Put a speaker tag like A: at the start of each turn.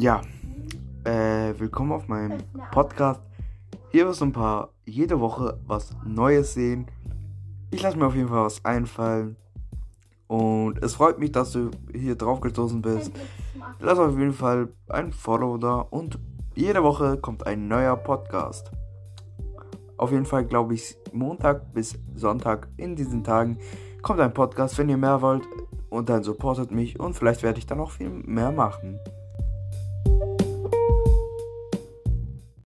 A: Ja, äh, willkommen auf meinem Podcast. Hier wirst du ein paar, jede Woche was Neues sehen. Ich lasse mir auf jeden Fall was einfallen. Und es freut mich, dass du hier drauf gestoßen bist. Lass auf jeden Fall ein Follow da und jede Woche kommt ein neuer Podcast. Auf jeden Fall glaube ich Montag bis Sonntag in diesen Tagen kommt ein Podcast, wenn ihr mehr wollt und dann supportet mich und vielleicht werde ich dann auch viel mehr machen.